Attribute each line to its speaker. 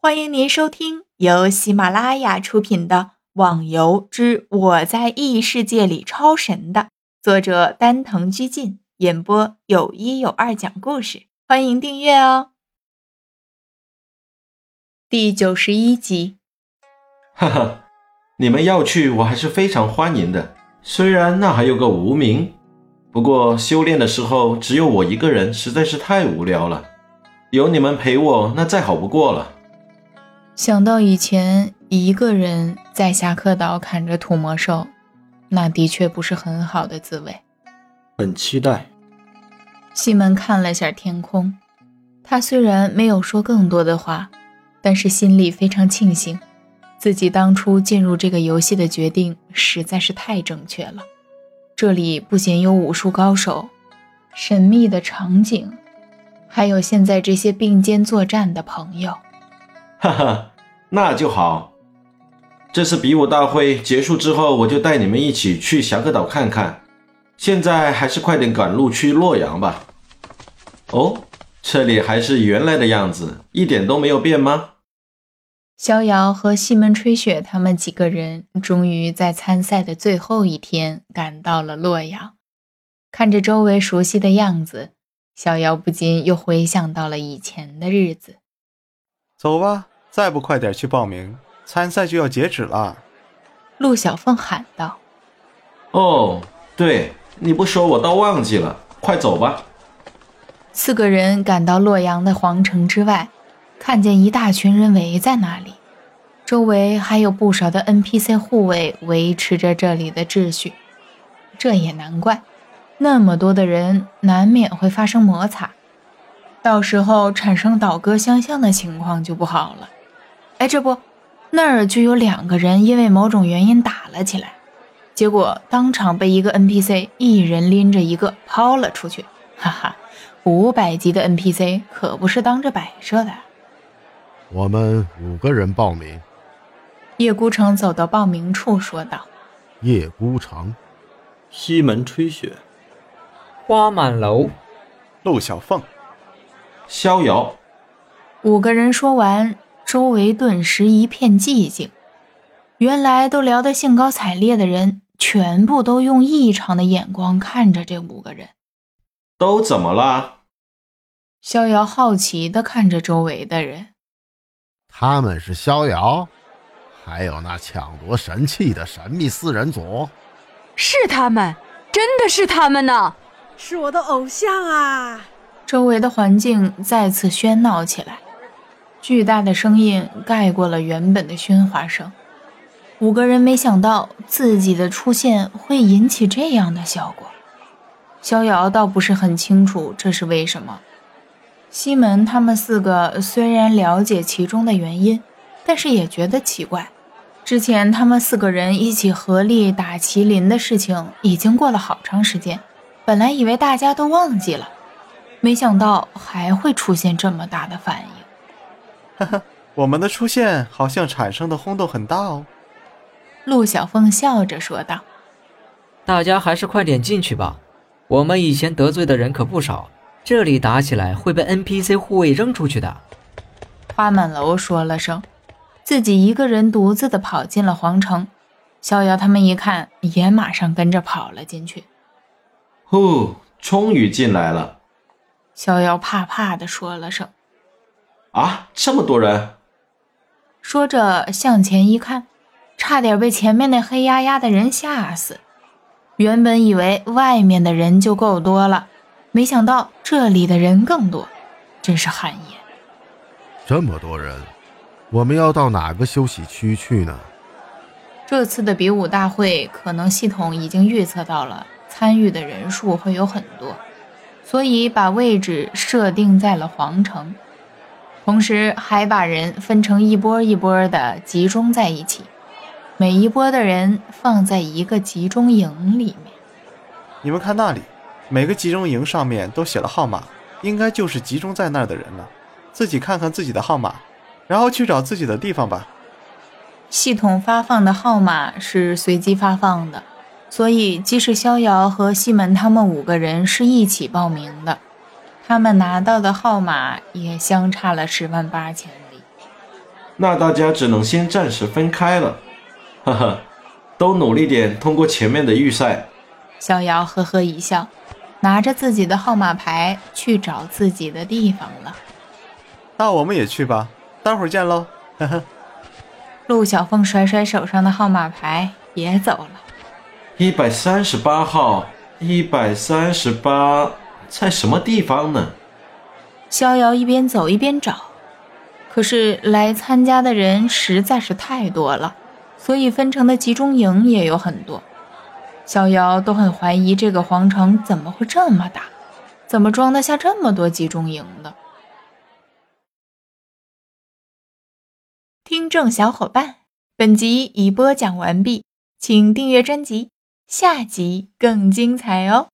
Speaker 1: 欢迎您收听由喜马拉雅出品的《网游之我在异世界里超神》的作者丹藤居进演播，有一有二讲故事。欢迎订阅哦。第九十一集，
Speaker 2: 哈哈，你们要去，我还是非常欢迎的。虽然那还有个无名，不过修炼的时候只有我一个人，实在是太无聊了。有你们陪我，那再好不过了。
Speaker 1: 想到以前一个人在侠客岛砍着土魔兽，那的确不是很好的滋味。
Speaker 3: 很期待。
Speaker 1: 西门看了下天空，他虽然没有说更多的话，但是心里非常庆幸，自己当初进入这个游戏的决定实在是太正确了。这里不仅有武术高手、神秘的场景，还有现在这些并肩作战的朋友。
Speaker 2: 哈哈，那就好。这次比武大会结束之后，我就带你们一起去侠客岛看看。现在还是快点赶路去洛阳吧。哦，这里还是原来的样子，一点都没有变吗？
Speaker 1: 逍遥和西门吹雪他们几个人终于在参赛的最后一天赶到了洛阳。看着周围熟悉的样子，逍遥不禁又回想到了以前的日子。
Speaker 3: 走吧，再不快点去报名，参赛就要截止了。
Speaker 1: 陆小凤喊道：“
Speaker 2: 哦，对，你不说我倒忘记了，快走吧。”
Speaker 1: 四个人赶到洛阳的皇城之外，看见一大群人围在那里，周围还有不少的 NPC 护卫维持着这里的秩序。这也难怪，那么多的人，难免会发生摩擦。到时候产生倒戈相向的情况就不好了。哎，这不，那儿就有两个人因为某种原因打了起来，结果当场被一个 NPC 一人拎着一个抛了出去。哈哈，五百级的 NPC 可不是当着摆设的。
Speaker 4: 我们五个人报名。
Speaker 1: 叶孤城走到报名处说道：“
Speaker 4: 叶孤城，
Speaker 3: 西门吹雪，
Speaker 5: 花满楼，
Speaker 3: 陆小凤。”
Speaker 2: 逍遥，
Speaker 1: 五个人说完，周围顿时一片寂静。原来都聊得兴高采烈的人，全部都用异常的眼光看着这五个人。
Speaker 2: 都怎么了？
Speaker 1: 逍遥好奇地看着周围的人。
Speaker 4: 他们是逍遥，还有那抢夺神器的神秘四人组。
Speaker 6: 是他们，真的是他们呢！
Speaker 7: 是我的偶像啊！
Speaker 1: 周围的环境再次喧闹起来，巨大的声音盖过了原本的喧哗声。五个人没想到自己的出现会引起这样的效果。逍遥倒不是很清楚这是为什么。西门他们四个虽然了解其中的原因，但是也觉得奇怪。之前他们四个人一起合力打麒麟的事情已经过了好长时间，本来以为大家都忘记了。没想到还会出现这么大的反应，
Speaker 3: 哈哈，我们的出现好像产生的轰动很大哦。
Speaker 1: 陆小凤笑着说道：“
Speaker 5: 大家还是快点进去吧，我们以前得罪的人可不少，这里打起来会被 NPC 护卫扔出去的。”
Speaker 1: 花满楼说了声，自己一个人独自的跑进了皇城。逍遥他们一看，也马上跟着跑了进去。
Speaker 2: 呼，终于进来了。
Speaker 1: 逍遥怕怕的说了声：“
Speaker 2: 啊，这么多人！”
Speaker 1: 说着向前一看，差点被前面那黑压压的人吓死。原本以为外面的人就够多了，没想到这里的人更多，真是汗颜。
Speaker 4: 这么多人，我们要到哪个休息区去呢？
Speaker 1: 这次的比武大会，可能系统已经预测到了参与的人数会有很多。所以把位置设定在了皇城，同时还把人分成一波一波的集中在一起，每一波的人放在一个集中营里面。
Speaker 3: 你们看那里，每个集中营上面都写了号码，应该就是集中在那儿的人了。自己看看自己的号码，然后去找自己的地方吧。
Speaker 1: 系统发放的号码是随机发放的。所以，即使逍遥和西门他们五个人是一起报名的，他们拿到的号码也相差了十万八千里。
Speaker 2: 那大家只能先暂时分开了。呵呵，都努力点，通过前面的预赛。
Speaker 1: 逍遥呵呵一笑，拿着自己的号码牌去找自己的地方了。
Speaker 3: 那我们也去吧，待会儿见喽。呵呵。
Speaker 1: 陆小凤甩甩手上的号码牌，也走了。
Speaker 2: 一百三十八号，一百三十八，在什么地方呢？
Speaker 1: 逍遥一边走一边找，可是来参加的人实在是太多了，所以分成的集中营也有很多。逍遥都很怀疑这个皇城怎么会这么大，怎么装得下这么多集中营的？听众小伙伴，本集已播讲完毕，请订阅专辑，下集更精彩哦。